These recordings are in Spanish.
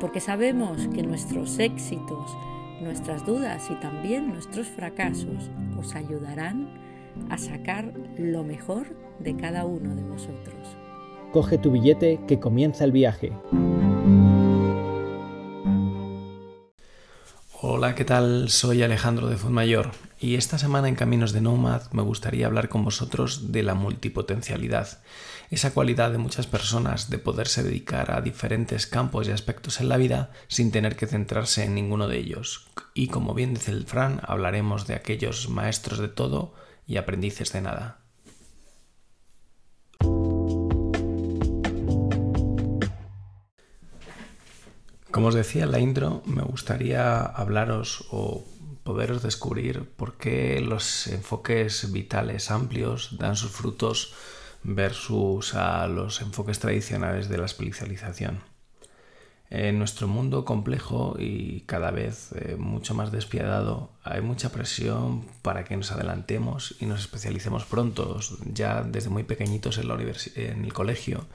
porque sabemos que nuestros éxitos, nuestras dudas y también nuestros fracasos os ayudarán a sacar lo mejor de cada uno de vosotros. Coge tu billete que comienza el viaje. Hola, ¿qué tal? Soy Alejandro de Mayor y esta semana en Caminos de Nomad me gustaría hablar con vosotros de la multipotencialidad, esa cualidad de muchas personas de poderse dedicar a diferentes campos y aspectos en la vida sin tener que centrarse en ninguno de ellos. Y como bien dice el Fran, hablaremos de aquellos maestros de todo y aprendices de nada. Como os decía en la intro, me gustaría hablaros o poderos descubrir por qué los enfoques vitales amplios dan sus frutos versus a los enfoques tradicionales de la especialización. En nuestro mundo complejo y cada vez eh, mucho más despiadado, hay mucha presión para que nos adelantemos y nos especialicemos pronto. Ya desde muy pequeñitos en, la en el colegio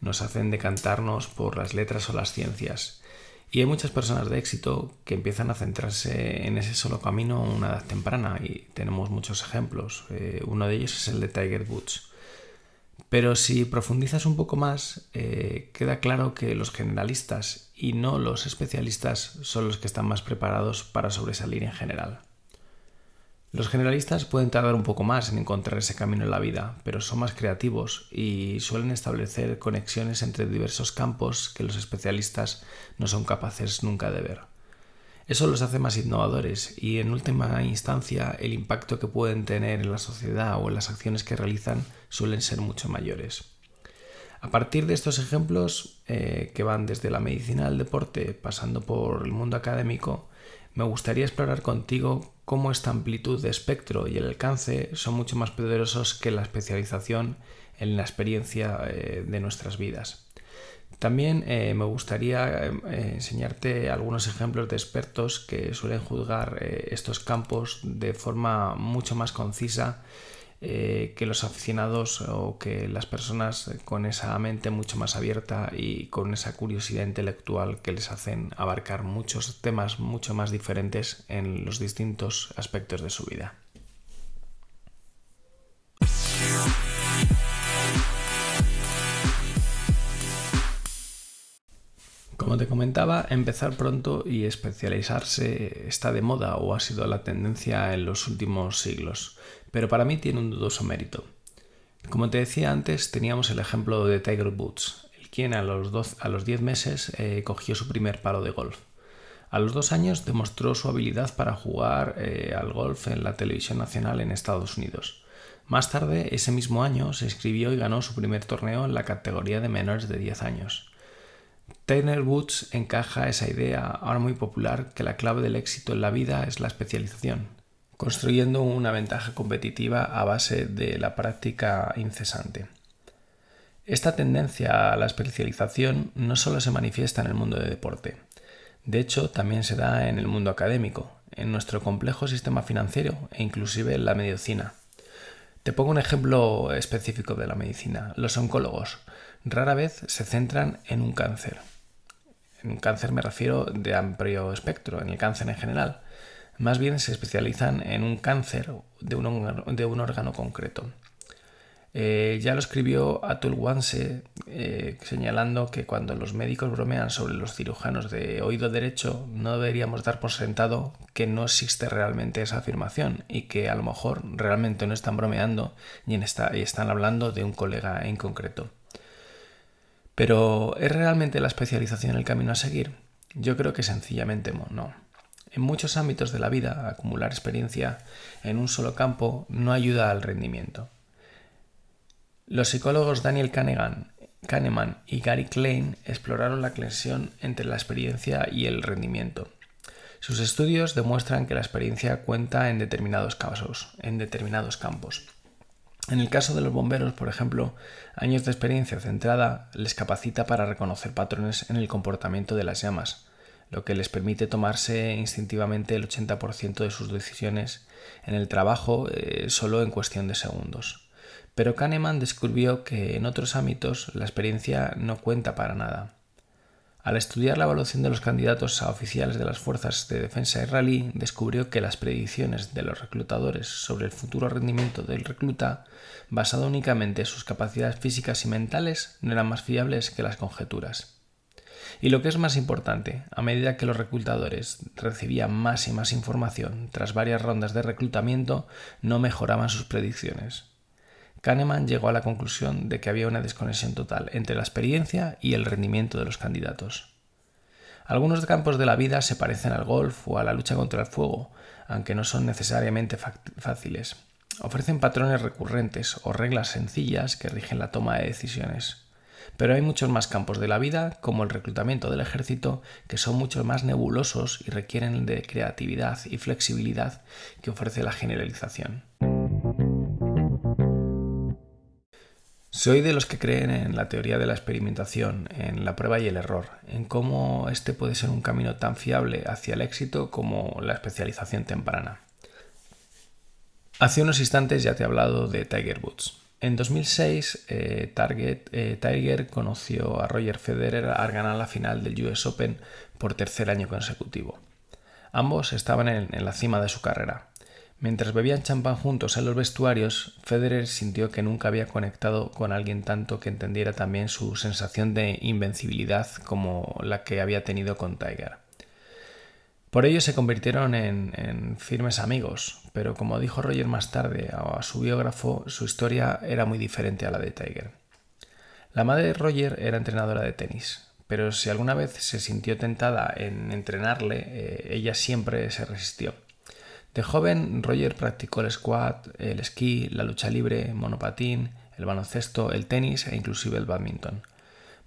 nos hacen decantarnos por las letras o las ciencias. Y hay muchas personas de éxito que empiezan a centrarse en ese solo camino a una edad temprana y tenemos muchos ejemplos. Eh, uno de ellos es el de Tiger Woods. Pero si profundizas un poco más, eh, queda claro que los generalistas y no los especialistas son los que están más preparados para sobresalir en general. Los generalistas pueden tardar un poco más en encontrar ese camino en la vida, pero son más creativos y suelen establecer conexiones entre diversos campos que los especialistas no son capaces nunca de ver. Eso los hace más innovadores y en última instancia el impacto que pueden tener en la sociedad o en las acciones que realizan suelen ser mucho mayores. A partir de estos ejemplos, eh, que van desde la medicina al deporte, pasando por el mundo académico, me gustaría explorar contigo cómo esta amplitud de espectro y el alcance son mucho más poderosos que la especialización en la experiencia eh, de nuestras vidas. También eh, me gustaría eh, enseñarte algunos ejemplos de expertos que suelen juzgar estos campos de forma mucho más concisa que los aficionados o que las personas con esa mente mucho más abierta y con esa curiosidad intelectual que les hacen abarcar muchos temas mucho más diferentes en los distintos aspectos de su vida. Como te comentaba, empezar pronto y especializarse está de moda o ha sido la tendencia en los últimos siglos, pero para mí tiene un dudoso mérito. Como te decía antes, teníamos el ejemplo de Tiger Woods, el quien a los, a los 10 meses eh, cogió su primer palo de golf. A los dos años demostró su habilidad para jugar eh, al golf en la televisión nacional en Estados Unidos. Más tarde, ese mismo año, se inscribió y ganó su primer torneo en la categoría de menores de 10 años. Taylor Woods encaja esa idea ahora muy popular que la clave del éxito en la vida es la especialización, construyendo una ventaja competitiva a base de la práctica incesante. Esta tendencia a la especialización no solo se manifiesta en el mundo del deporte, de hecho también se da en el mundo académico, en nuestro complejo sistema financiero e inclusive en la medicina. Te pongo un ejemplo específico de la medicina. Los oncólogos rara vez se centran en un cáncer. En cáncer me refiero de amplio espectro, en el cáncer en general. Más bien se especializan en un cáncer de un, órgano concreto. Eh, ya lo escribió Atul Wanse eh, señalando que cuando los médicos bromean sobre los cirujanos de oído derecho no deberíamos dar por sentado que no existe realmente esa afirmación y que a lo mejor realmente no están bromeando y, y están hablando de un colega en concreto. Pero ¿es realmente la especialización el camino a seguir? Yo creo que sencillamente no. En muchos ámbitos de la vida, acumular experiencia en un solo campo no ayuda al rendimiento. Los psicólogos Daniel Kahneman y Gary Klein exploraron la conexión entre la experiencia y el rendimiento. Sus estudios demuestran que la experiencia cuenta en determinados casos, en determinados campos. En el caso de los bomberos, por ejemplo, años de experiencia centrada les capacita para reconocer patrones en el comportamiento de las llamas, lo que les permite tomarse instintivamente el 80% de sus decisiones en el trabajo eh, solo en cuestión de segundos. Pero Kahneman descubrió que en otros ámbitos la experiencia no cuenta para nada. Al estudiar la evaluación de los candidatos a oficiales de las fuerzas de defensa israelí, descubrió que las predicciones de los reclutadores sobre el futuro rendimiento del recluta, basado únicamente en sus capacidades físicas y mentales, no eran más fiables que las conjeturas. Y lo que es más importante, a medida que los reclutadores recibían más y más información tras varias rondas de reclutamiento, no mejoraban sus predicciones. Kahneman llegó a la conclusión de que había una desconexión total entre la experiencia y el rendimiento de los candidatos. Algunos campos de la vida se parecen al golf o a la lucha contra el fuego, aunque no son necesariamente fáciles. Ofrecen patrones recurrentes o reglas sencillas que rigen la toma de decisiones. Pero hay muchos más campos de la vida, como el reclutamiento del ejército, que son mucho más nebulosos y requieren de creatividad y flexibilidad que ofrece la generalización. Soy de los que creen en la teoría de la experimentación, en la prueba y el error, en cómo este puede ser un camino tan fiable hacia el éxito como la especialización temprana. Hace unos instantes ya te he hablado de Tiger Woods. En 2006, eh, eh, Tiger conoció a Roger Federer al ganar la final del US Open por tercer año consecutivo. Ambos estaban en, la cima de su carrera. Mientras bebían champán juntos en los vestuarios, Federer sintió que nunca había conectado con alguien tanto que entendiera también su sensación de invencibilidad como la que había tenido con Tiger. Por ello se convirtieron en, firmes amigos, pero como dijo Roger más tarde a su biógrafo, su historia era muy diferente a la de Tiger. La madre de Roger era entrenadora de tenis, pero si alguna vez se sintió tentada en entrenarle, eh, ella siempre se resistió. De joven, Roger practicó el squat, el esquí, la lucha libre, monopatín, el baloncesto, el tenis e inclusive el badminton.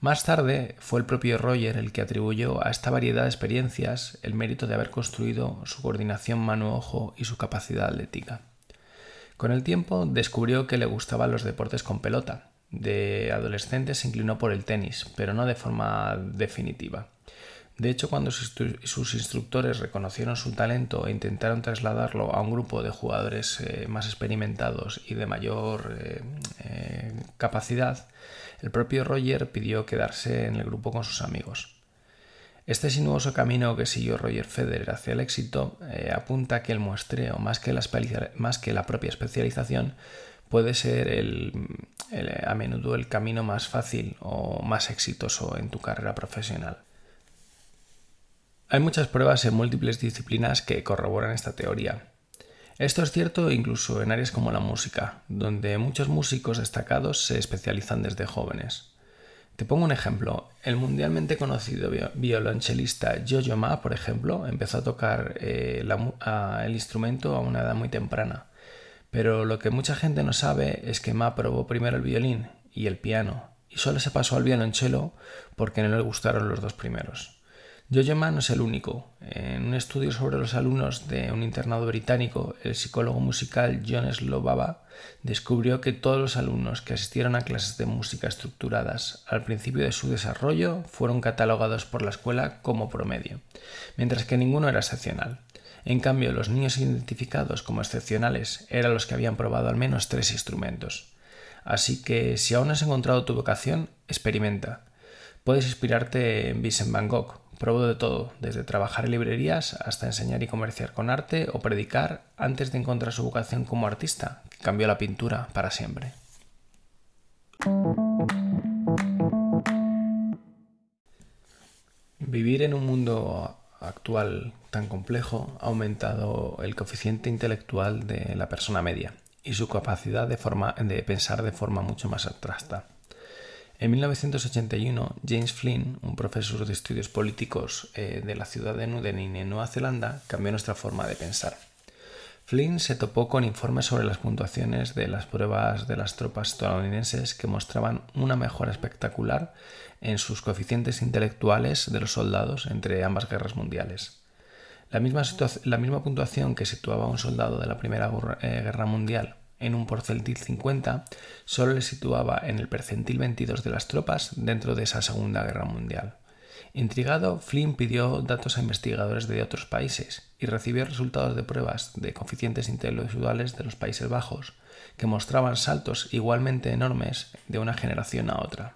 Más tarde fue el propio Roger el que atribuyó a esta variedad de experiencias el mérito de haber construido su coordinación mano-ojo y su capacidad atlética. Con el tiempo descubrió que le gustaban los deportes con pelota. De adolescente se inclinó por el tenis, pero no de forma definitiva. De hecho, cuando sus instructores reconocieron su talento e intentaron trasladarlo a un grupo de jugadores eh, más experimentados y de mayor eh, eh, capacidad, el propio Roger pidió quedarse en el grupo con sus amigos. Este sinuoso camino que siguió Roger Federer hacia el éxito eh, apunta que el muestreo, más que la propia especialización, puede ser a menudo el camino más fácil o más exitoso en tu carrera profesional. Hay muchas pruebas en múltiples disciplinas que corroboran esta teoría, esto es cierto incluso en áreas como la música, donde muchos músicos destacados se especializan desde jóvenes. Te pongo un ejemplo. El mundialmente conocido violonchelista Jojo Ma, por ejemplo, empezó a tocar eh, el instrumento a una edad muy temprana. Pero lo que mucha gente no sabe es que Ma probó primero el violín y el piano, y solo se pasó al violonchelo porque no le gustaron los dos primeros. Jojo no es el único. En un estudio sobre los alumnos de un internado británico, el psicólogo musical John Slobaba descubrió que todos los alumnos que asistieron a clases de música estructuradas al principio de su desarrollo fueron catalogados por la escuela como promedio, mientras que ninguno era excepcional. En cambio, los niños identificados como excepcionales eran los que habían probado al menos tres instrumentos. Así que si aún no has encontrado tu vocación, experimenta. Puedes inspirarte en Vincent Van Gogh, Probó de todo, desde trabajar en librerías hasta enseñar y comerciar con arte o predicar antes de encontrar su vocación como artista, que cambió la pintura para siempre. Vivir en un mundo actual tan complejo ha aumentado el coeficiente intelectual de la persona media y su capacidad de, de pensar de forma mucho más abstracta. En 1981, James Flynn, un profesor de estudios políticos eh, de la ciudad de Nudenin en Nueva Zelanda, cambió nuestra forma de pensar. Flynn se topó con informes sobre las puntuaciones de las pruebas de las tropas estadounidenses que mostraban una mejora espectacular en sus coeficientes intelectuales de los soldados entre ambas guerras mundiales. La misma, la misma puntuación que situaba un soldado de la Primera eh, Guerra Mundial en un porcentil 50 solo le situaba en el percentil 22 de las tropas dentro de esa Segunda Guerra Mundial. Intrigado, Flynn pidió datos a investigadores de otros países y recibió resultados de pruebas de coeficientes intelectuales de los Países Bajos, que mostraban saltos igualmente enormes de una generación a otra.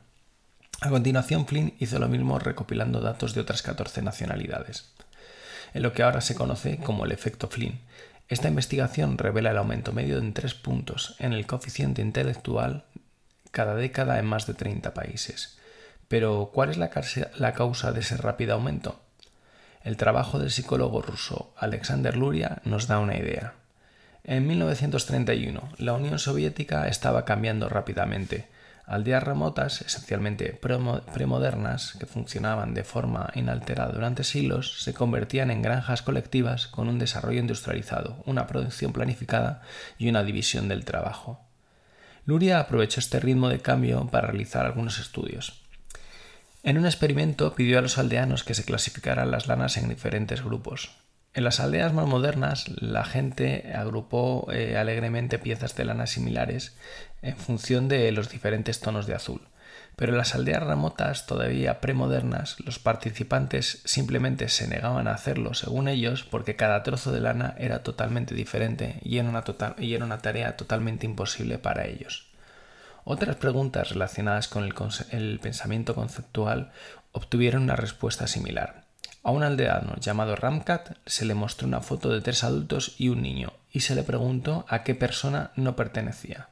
A continuación, Flynn hizo lo mismo recopilando datos de otras 14 nacionalidades. En lo que ahora se conoce como el efecto Flynn, esta investigación revela el aumento medio en tres puntos en el coeficiente intelectual cada década en más de 30 países. Pero, ¿cuál es la, causa de ese rápido aumento? El trabajo del psicólogo ruso Alexander Luria nos da una idea. En 1931, la Unión Soviética estaba cambiando rápidamente. Aldeas remotas, esencialmente premodernas, que funcionaban de forma inalterada durante siglos, se convertían en granjas colectivas con un desarrollo industrializado, una producción planificada y una división del trabajo. Luria aprovechó este ritmo de cambio para realizar algunos estudios. En un experimento pidió a los aldeanos que se clasificaran las lanas en diferentes grupos. En las aldeas más modernas, la gente agrupó eh, alegremente piezas de lana similares en función de los diferentes tonos de azul. Pero en las aldeas remotas, todavía premodernas, los participantes simplemente se negaban a hacerlo según ellos porque cada trozo de lana era totalmente diferente y era una, y era una tarea totalmente imposible para ellos. Otras preguntas relacionadas con el, pensamiento conceptual obtuvieron una respuesta similar. A un aldeano llamado Ramcat se le mostró una foto de tres adultos y un niño y se le preguntó a qué persona no pertenecía.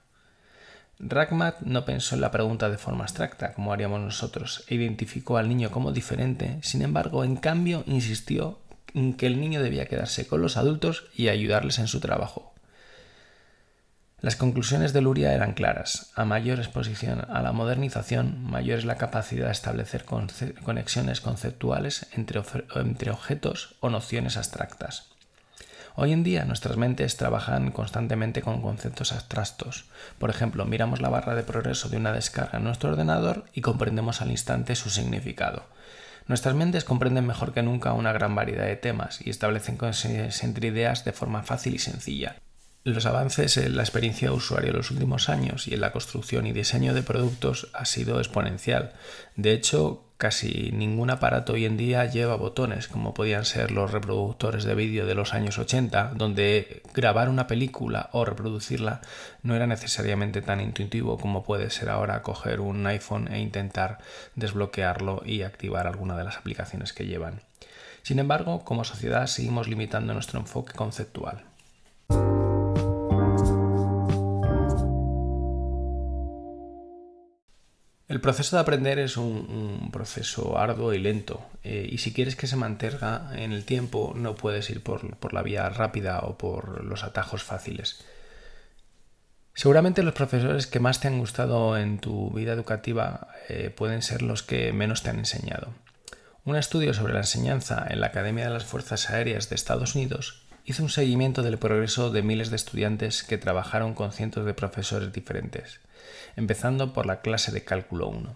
Ragmat no pensó en la pregunta de forma abstracta, como haríamos nosotros, e identificó al niño como diferente, sin embargo, en cambio, insistió en que el niño debía quedarse con los adultos y ayudarles en su trabajo. Las conclusiones de Luria eran claras. A mayor exposición a la modernización, mayor es la capacidad de establecer conexiones conceptuales entre, entre objetos o nociones abstractas. Hoy en día nuestras mentes trabajan constantemente con conceptos abstractos. Por ejemplo, miramos la barra de progreso de una descarga en nuestro ordenador y comprendemos al instante su significado. Nuestras mentes comprenden mejor que nunca una gran variedad de temas y establecen entre ideas de forma fácil y sencilla. Los avances en la experiencia de usuario en los últimos años y en la construcción y diseño de productos ha sido exponencial. De hecho, casi ningún aparato hoy en día lleva botones, como podían ser los reproductores de vídeo de los años 80, donde grabar una película o reproducirla no era necesariamente tan intuitivo como puede ser ahora coger un iPhone e intentar desbloquearlo y activar alguna de las aplicaciones que llevan. Sin embargo, como sociedad seguimos limitando nuestro enfoque conceptual. El proceso de aprender es un, proceso arduo y lento eh, y si quieres que se mantenga en el tiempo no puedes ir por, la vía rápida o por los atajos fáciles. Seguramente los profesores que más te han gustado en tu vida educativa eh, pueden ser los que menos te han enseñado. Un estudio sobre la enseñanza en la Academia de las Fuerzas Aéreas de Estados Unidos hizo un seguimiento del progreso de miles de estudiantes que trabajaron con cientos de profesores diferentes empezando por la clase de cálculo 1.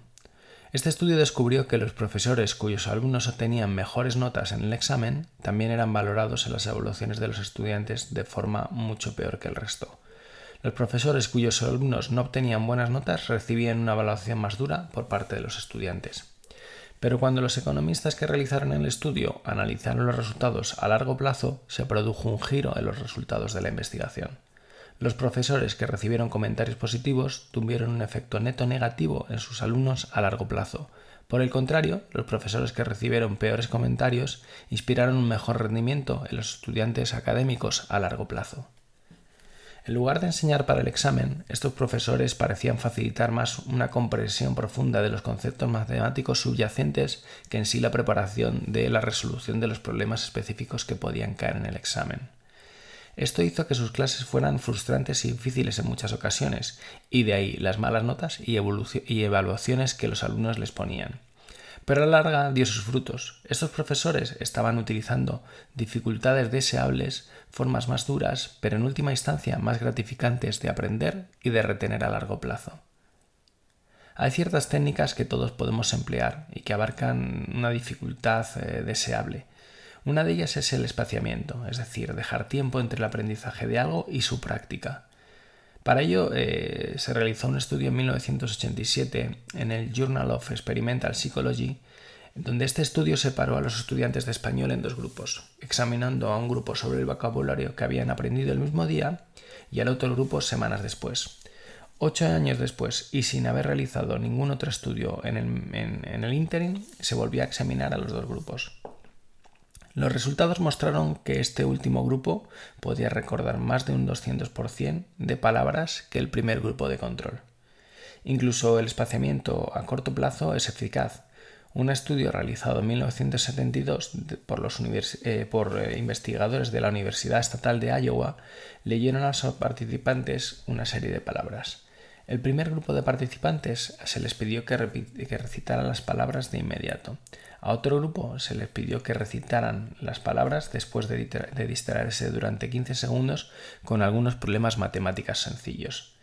Este estudio descubrió que los profesores cuyos alumnos obtenían mejores notas en el examen también eran valorados en las evaluaciones de los estudiantes de forma mucho peor que el resto. Los profesores cuyos alumnos no obtenían buenas notas recibían una evaluación más dura por parte de los estudiantes. Pero cuando los economistas que realizaron el estudio analizaron los resultados a largo plazo, se produjo un giro en los resultados de la investigación. Los profesores que recibieron comentarios positivos tuvieron un efecto neto negativo en sus alumnos a largo plazo. Por el contrario, los profesores que recibieron peores comentarios inspiraron un mejor rendimiento en los estudiantes académicos a largo plazo. En lugar de enseñar para el examen, estos profesores parecían facilitar más una comprensión profunda de los conceptos matemáticos subyacentes que en sí la preparación de la resolución de los problemas específicos que podían caer en el examen. Esto hizo que sus clases fueran frustrantes y difíciles en muchas ocasiones, y de ahí las malas notas y, evaluaciones que los alumnos les ponían. Pero a la larga dio sus frutos. Estos profesores estaban utilizando dificultades deseables, formas más duras, pero en última instancia más gratificantes de aprender y de retener a largo plazo. Hay ciertas técnicas que todos podemos emplear y que abarcan una dificultad eh, deseable, Una de ellas es el espaciamiento, es decir, dejar tiempo entre el aprendizaje de algo y su práctica. Para ello eh, se realizó un estudio en 1987 en el Journal of Experimental Psychology, donde este estudio separó a los estudiantes de español en dos grupos, examinando a un grupo sobre el vocabulario que habían aprendido el mismo día y al otro grupo semanas después. Ocho años después, y sin haber realizado ningún otro estudio en el, en el interim, se volvió a examinar a los dos grupos. Los resultados mostraron que este último grupo podía recordar más de un 200% de palabras que el primer grupo de control. Incluso el espaciamiento a corto plazo es eficaz. Un estudio realizado en 1972 por, los eh, por eh, investigadores de la Universidad Estatal de Iowa leyeron a los participantes una serie de palabras. El primer grupo de participantes se les pidió que, que recitaran las palabras de inmediato. A otro grupo se les pidió que recitaran las palabras después de, distraerse durante 15 segundos con algunos problemas matemáticas sencillos.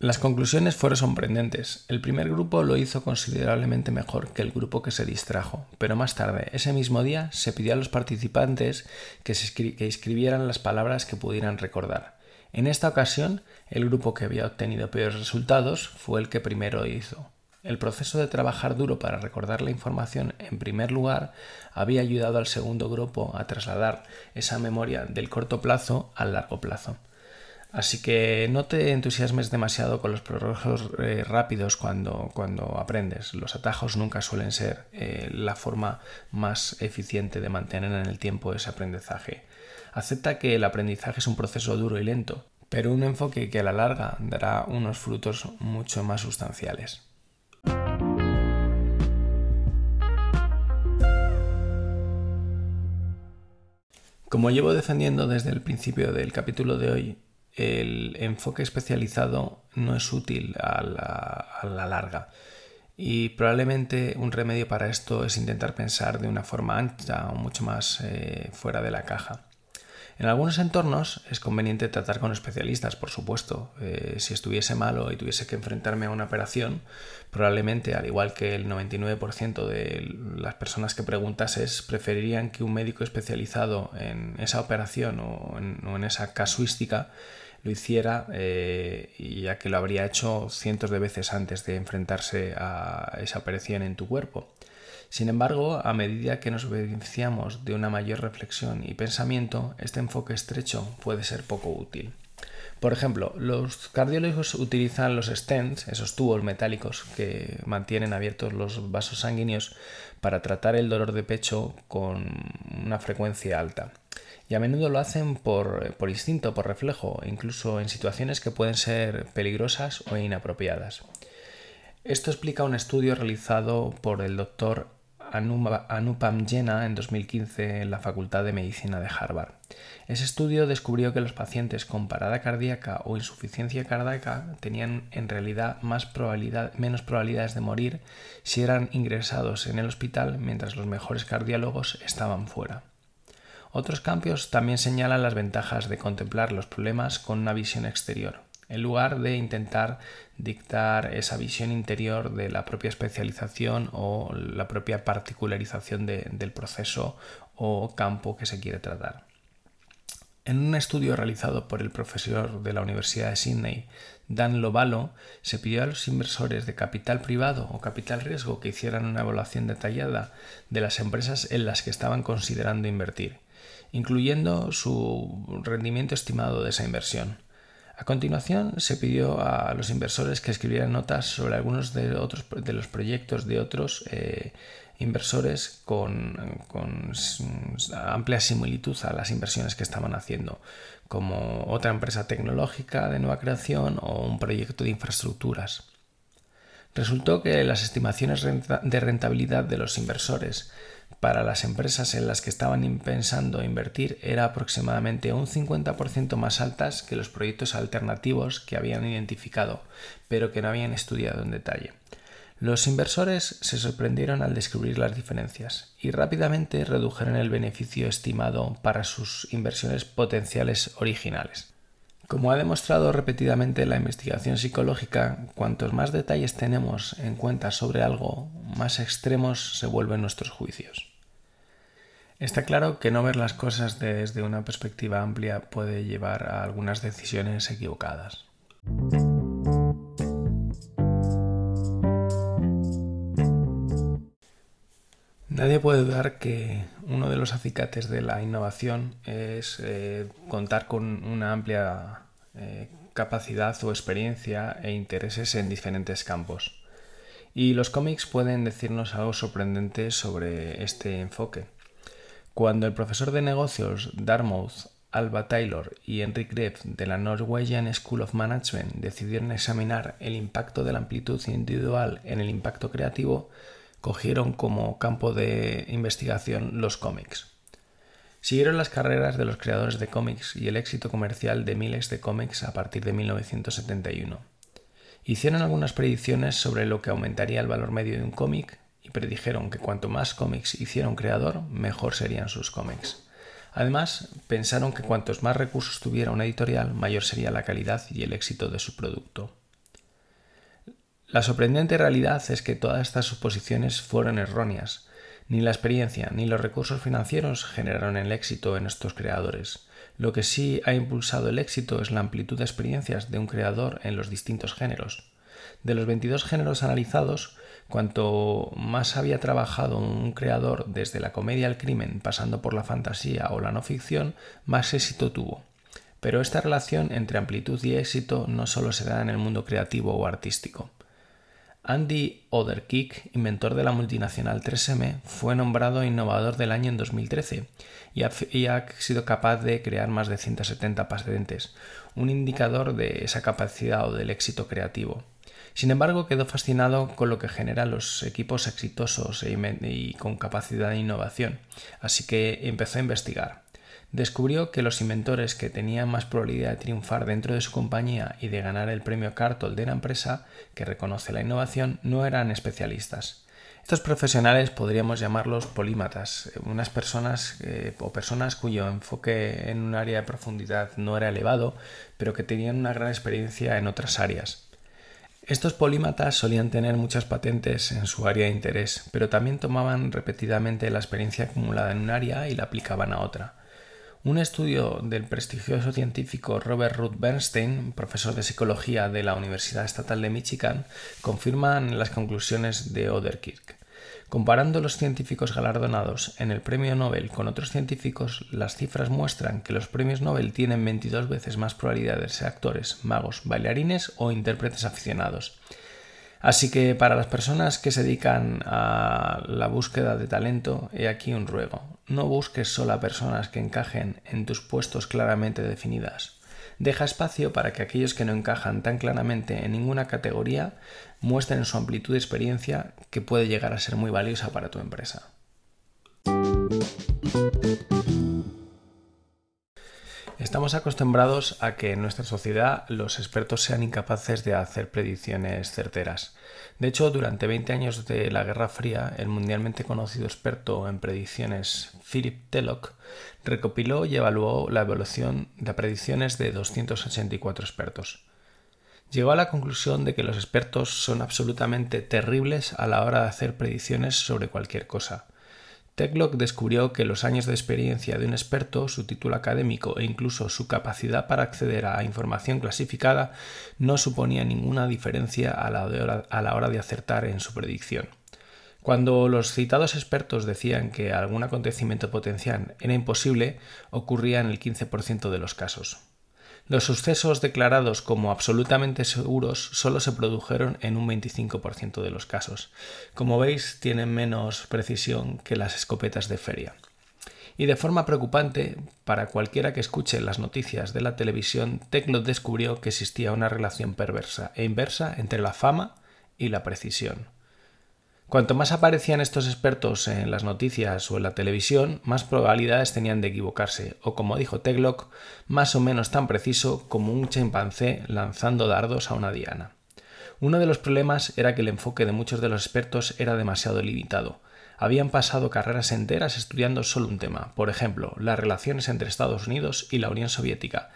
Las conclusiones fueron sorprendentes. El primer grupo lo hizo considerablemente mejor que el grupo que se distrajo, pero más tarde, ese mismo día, se pidió a los participantes que, que escribieran las palabras que pudieran recordar. En esta ocasión, el grupo que había obtenido peores resultados fue el que primero hizo. El proceso de trabajar duro para recordar la información en primer lugar había ayudado al segundo grupo a trasladar esa memoria del corto plazo al largo plazo. Así que no te entusiasmes demasiado con los progresos eh, rápidos cuando, cuando, aprendes. Los atajos nunca suelen ser eh, la forma más eficiente de mantener en el tiempo ese aprendizaje. Acepta que el aprendizaje es un proceso duro y lento, pero un enfoque que a la larga dará unos frutos mucho más sustanciales. Como llevo defendiendo desde el principio del capítulo de hoy, el enfoque especializado no es útil a la, larga. Y probablemente un remedio para esto es intentar pensar de una forma ancha o mucho más eh, fuera de la caja. En algunos entornos es conveniente tratar con especialistas, por supuesto. Eh, si estuviese malo y tuviese que enfrentarme a una operación, probablemente, al igual que el 99% de las personas que preguntases, preferirían que un médico especializado en esa operación o en, esa casuística lo hiciera, eh, ya que lo habría hecho cientos de veces antes de enfrentarse a esa operación en tu cuerpo. Sin embargo, a medida que nos beneficiamos de una mayor reflexión y pensamiento, este enfoque estrecho puede ser poco útil. Por ejemplo, los cardiólogos utilizan los stents, esos tubos metálicos que mantienen abiertos los vasos sanguíneos, para tratar el dolor de pecho con una frecuencia alta. Y a menudo lo hacen por, instinto, por reflejo, incluso en situaciones que pueden ser peligrosas o inapropiadas. Esto explica un estudio realizado por el doctor Anupam Jena en 2015 en la Facultad de Medicina de Harvard. Ese estudio descubrió que los pacientes con parada cardíaca o insuficiencia cardíaca tenían en realidad más probabilidad, menos probabilidades de morir si eran ingresados en el hospital mientras los mejores cardiólogos estaban fuera. Otros cambios también señalan las ventajas de contemplar los problemas con una visión exterior en lugar de intentar dictar esa visión interior de la propia especialización o la propia particularización del proceso o campo que se quiere tratar. En un estudio realizado por el profesor de la Universidad de Sydney, Dan Lovalo, se pidió a los inversores de capital privado o capital riesgo que hicieran una evaluación detallada de las empresas en las que estaban considerando invertir, incluyendo su rendimiento estimado de esa inversión. A continuación, se pidió a los inversores que escribieran notas sobre algunos de, otros, de los proyectos de otros eh, inversores con, amplia similitud a las inversiones que estaban haciendo, como otra empresa tecnológica de nueva creación o un proyecto de infraestructuras. Resultó que las estimaciones de rentabilidad de los inversores para las empresas en las que estaban pensando invertir era aproximadamente un 50% más altas que los proyectos alternativos que habían identificado, pero que no habían estudiado en detalle. Los inversores se sorprendieron al descubrir las diferencias y rápidamente redujeron el beneficio estimado para sus inversiones potenciales originales. Como ha demostrado repetidamente la investigación psicológica, cuantos más detalles tenemos en cuenta sobre algo, más extremos se vuelven nuestros juicios. Está claro que no ver las cosas desde una perspectiva amplia puede llevar a algunas decisiones equivocadas. Nadie puede dudar que uno de los acicates de la innovación es eh, contar con una amplia eh, capacidad o experiencia e intereses en diferentes campos. Y los cómics pueden decirnos algo sorprendente sobre este enfoque. Cuando el profesor de negocios Dartmouth, Alba Taylor y Enric Greff de la Norwegian School of Management decidieron examinar el impacto de la amplitud individual en el impacto creativo, cogieron como campo de investigación los cómics. Siguieron las carreras de los creadores de cómics y el éxito comercial de miles de cómics a partir de 1971. Hicieron algunas predicciones sobre lo que aumentaría el valor medio de un cómic y predijeron que cuanto más cómics hiciera un creador, mejor serían sus cómics. Además, pensaron que cuantos más recursos tuviera una editorial, mayor sería la calidad y el éxito de su producto. La sorprendente realidad es que todas estas suposiciones fueron erróneas. Ni la experiencia ni los recursos financieros generaron el éxito en estos creadores. Lo que sí ha impulsado el éxito es la amplitud de experiencias de un creador en los distintos géneros. De los 22 géneros analizados, Cuanto más había trabajado un creador desde la comedia al crimen, pasando por la fantasía o la no ficción, más éxito tuvo. Pero esta relación entre amplitud y éxito no solo se da en el mundo creativo o artístico. Andy Oderkick, inventor de la multinacional 3M, fue nombrado innovador del año en 2013 y ha, sido capaz de crear más de 170 patentes, un indicador de esa capacidad o del éxito creativo. Sin embargo, quedó fascinado con lo que generan los equipos exitosos e y con capacidad de innovación, así que empezó a investigar. Descubrió que los inventores que tenían más probabilidad de triunfar dentro de su compañía y de ganar el premio Cartol de la empresa, que reconoce la innovación, no eran especialistas. Estos profesionales podríamos llamarlos polímatas, unas personas eh, o personas cuyo enfoque en un área de profundidad no era elevado, pero que tenían una gran experiencia en otras áreas. Estos polímatas solían tener muchas patentes en su área de interés, pero también tomaban repetidamente la experiencia acumulada en un área y la aplicaban a otra. Un estudio del prestigioso científico Robert Ruth Bernstein, profesor de psicología de la Universidad Estatal de Michigan, confirma las conclusiones de Oderkirk. Comparando los científicos galardonados en el premio Nobel con otros científicos, las cifras muestran que los premios Nobel tienen 22 veces más probabilidad de ser actores, magos, bailarines o intérpretes aficionados. Así que para las personas que se dedican a la búsqueda de talento, he aquí un ruego. No busques solo a personas que encajen en tus puestos claramente definidas. Deja espacio para que aquellos que no encajan tan claramente en ninguna categoría muestren su amplitud de experiencia que puede llegar a ser muy valiosa para tu empresa. Estamos acostumbrados a que en nuestra sociedad los expertos sean incapaces de hacer predicciones certeras. De hecho, durante 20 años de la Guerra Fría, el mundialmente conocido experto en predicciones Philip Tellock recopiló y evaluó la evolución de predicciones de 284 expertos. Llegó a la conclusión de que los expertos son absolutamente terribles a la hora de hacer predicciones sobre cualquier cosa. Techlock descubrió que los años de experiencia de un experto, su título académico e incluso su capacidad para acceder a información clasificada no suponía ninguna diferencia a la, hora, a la hora de acertar en su predicción. Cuando los citados expertos decían que algún acontecimiento potencial era imposible, ocurría en el 15% de los casos. Los sucesos declarados como absolutamente seguros solo se produjeron en un 25% de los casos. Como veis, tienen menos precisión que las escopetas de feria. Y de forma preocupante, para cualquiera que escuche las noticias de la televisión, Teclo descubrió que existía una relación perversa e inversa entre la fama y la precisión. Cuanto más aparecían estos expertos en las noticias o en la televisión, más probabilidades tenían de equivocarse, o como dijo Teglock, más o menos tan preciso como un chimpancé lanzando dardos a una diana. Uno de los problemas era que el enfoque de muchos de los expertos era demasiado limitado. Habían pasado carreras enteras estudiando solo un tema, por ejemplo, las relaciones entre Estados Unidos y la Unión Soviética,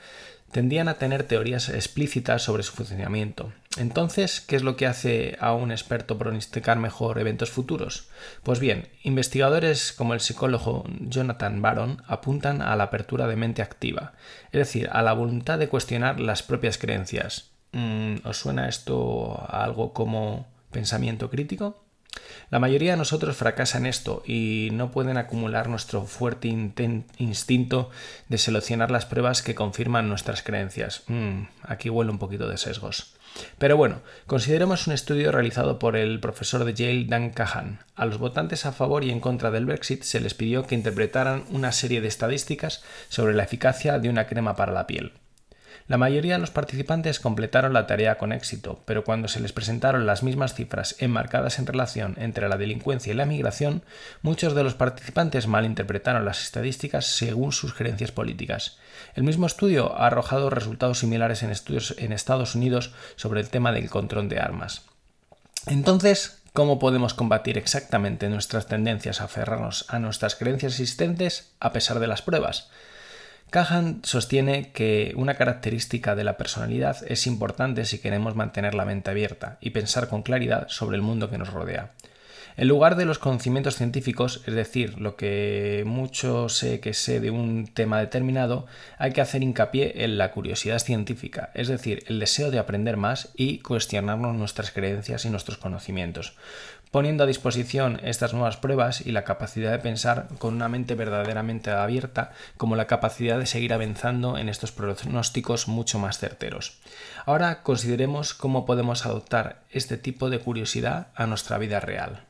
tendían a tener teorías explícitas sobre su funcionamiento. Entonces, ¿qué es lo que hace a un experto pronosticar mejor eventos futuros? Pues bien, investigadores como el psicólogo Jonathan Baron apuntan a la apertura de mente activa, es decir, a la voluntad de cuestionar las propias creencias. Mm, ¿Os suena esto a algo como pensamiento crítico? La mayoría de nosotros fracasa en esto y no pueden acumular nuestro fuerte instinto de seleccionar las pruebas que confirman nuestras creencias. Mm, aquí huele un poquito de sesgos. Pero bueno, consideremos un estudio realizado por el profesor de Yale Dan Kahan. A los votantes a favor y en contra del Brexit se les pidió que interpretaran una serie de estadísticas sobre la eficacia de una crema para la piel. La mayoría de los participantes completaron la tarea con éxito, pero cuando se les presentaron las mismas cifras enmarcadas en relación entre la delincuencia y la migración, muchos de los participantes malinterpretaron las estadísticas según sus creencias políticas. El mismo estudio ha arrojado resultados similares en estudios en Estados Unidos sobre el tema del control de armas. Entonces, ¿cómo podemos combatir exactamente nuestras tendencias a aferrarnos a nuestras creencias existentes a pesar de las pruebas? Kahan sostiene que una característica de la personalidad es importante si queremos mantener la mente abierta y pensar con claridad sobre el mundo que nos rodea. En lugar de los conocimientos científicos, es decir, lo que mucho sé que sé de un tema determinado, hay que hacer hincapié en la curiosidad científica, es decir, el deseo de aprender más y cuestionarnos nuestras creencias y nuestros conocimientos poniendo a disposición estas nuevas pruebas y la capacidad de pensar con una mente verdaderamente abierta, como la capacidad de seguir avanzando en estos pronósticos mucho más certeros. Ahora consideremos cómo podemos adoptar este tipo de curiosidad a nuestra vida real.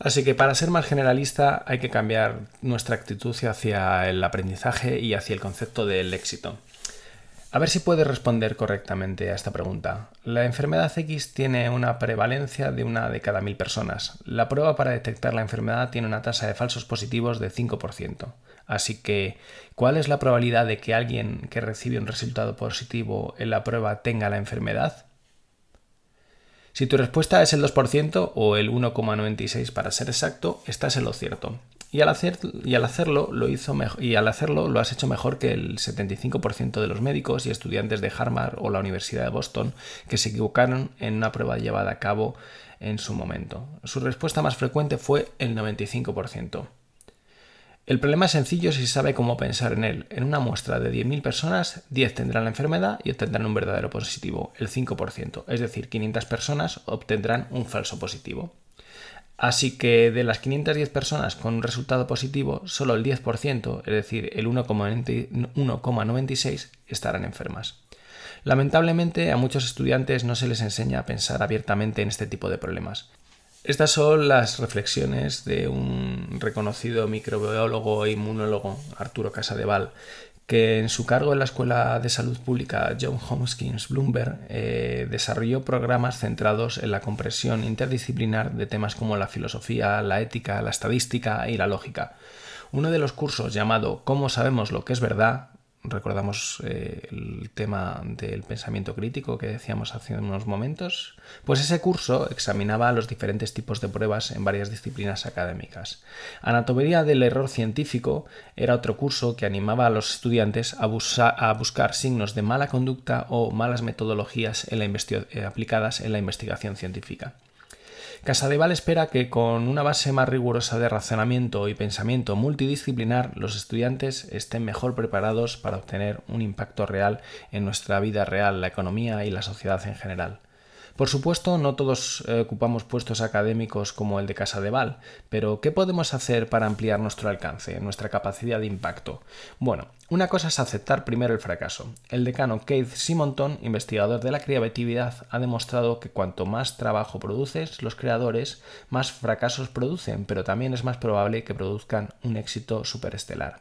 Así que para ser más generalista hay que cambiar nuestra actitud hacia el aprendizaje y hacia el concepto del éxito. A ver si puedes responder correctamente a esta pregunta. La enfermedad X tiene una prevalencia de una de cada mil personas. La prueba para detectar la enfermedad tiene una tasa de falsos positivos de 5%. Así que, ¿cuál es la probabilidad de que alguien que recibe un resultado positivo en la prueba tenga la enfermedad? Si tu respuesta es el 2% o el 1,96 para ser exacto, estás en lo cierto. Y al, hacer, y al hacerlo lo hizo y al hacerlo lo has hecho mejor que el 75% de los médicos y estudiantes de Harvard o la Universidad de Boston que se equivocaron en una prueba llevada a cabo en su momento. Su respuesta más frecuente fue el 95%. El problema es sencillo si se sabe cómo pensar en él. En una muestra de 10.000 personas, 10 tendrán la enfermedad y obtendrán un verdadero positivo, el 5%. Es decir, 500 personas obtendrán un falso positivo. Así que de las 510 personas con un resultado positivo, solo el 10%, es decir, el 1,96, estarán enfermas. Lamentablemente a muchos estudiantes no se les enseña a pensar abiertamente en este tipo de problemas. Estas son las reflexiones de un reconocido microbiólogo e inmunólogo, Arturo Casadeval, que en su cargo en la Escuela de Salud Pública John Hopkins Bloomberg eh, desarrolló programas centrados en la comprensión interdisciplinar de temas como la filosofía, la ética, la estadística y la lógica. Uno de los cursos llamado ¿Cómo sabemos lo que es verdad? Recordamos eh, el tema del pensamiento crítico que decíamos hace unos momentos, pues ese curso examinaba los diferentes tipos de pruebas en varias disciplinas académicas. Anatomía del error científico era otro curso que animaba a los estudiantes a, buscar signos de mala conducta o malas metodologías eh, aplicadas en la investigación científica. Casadeval espera que con una base más rigurosa de razonamiento y pensamiento multidisciplinar, los estudiantes estén mejor preparados para obtener un impacto real en nuestra vida real, la economía y la sociedad en general. Por supuesto, no todos eh, ocupamos puestos académicos como el de Casa de Val, pero ¿qué podemos hacer para ampliar nuestro alcance, nuestra capacidad de impacto? Bueno, una cosa es aceptar primero el fracaso. El decano Keith Simonton, investigador de la creatividad, ha demostrado que cuanto más trabajo produces, los creadores más fracasos producen, pero también es más probable que produzcan un éxito superestelar.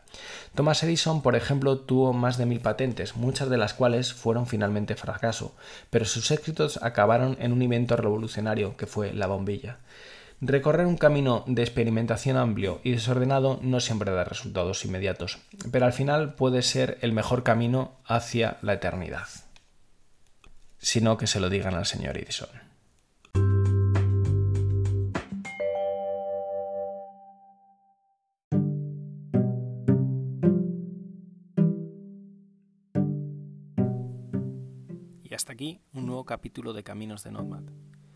Thomas Edison, por ejemplo, tuvo más de mil patentes, muchas de las cuales fueron finalmente fracaso, pero sus éxitos acabaron en un invento revolucionario que fue la bombilla. Recorrer un camino de experimentación amplio y desordenado no siempre da resultados inmediatos, pero al final puede ser el mejor camino hacia la eternidad. Sino que se lo digan al señor Edison. Y hasta aquí un nuevo capítulo de Caminos de Nomad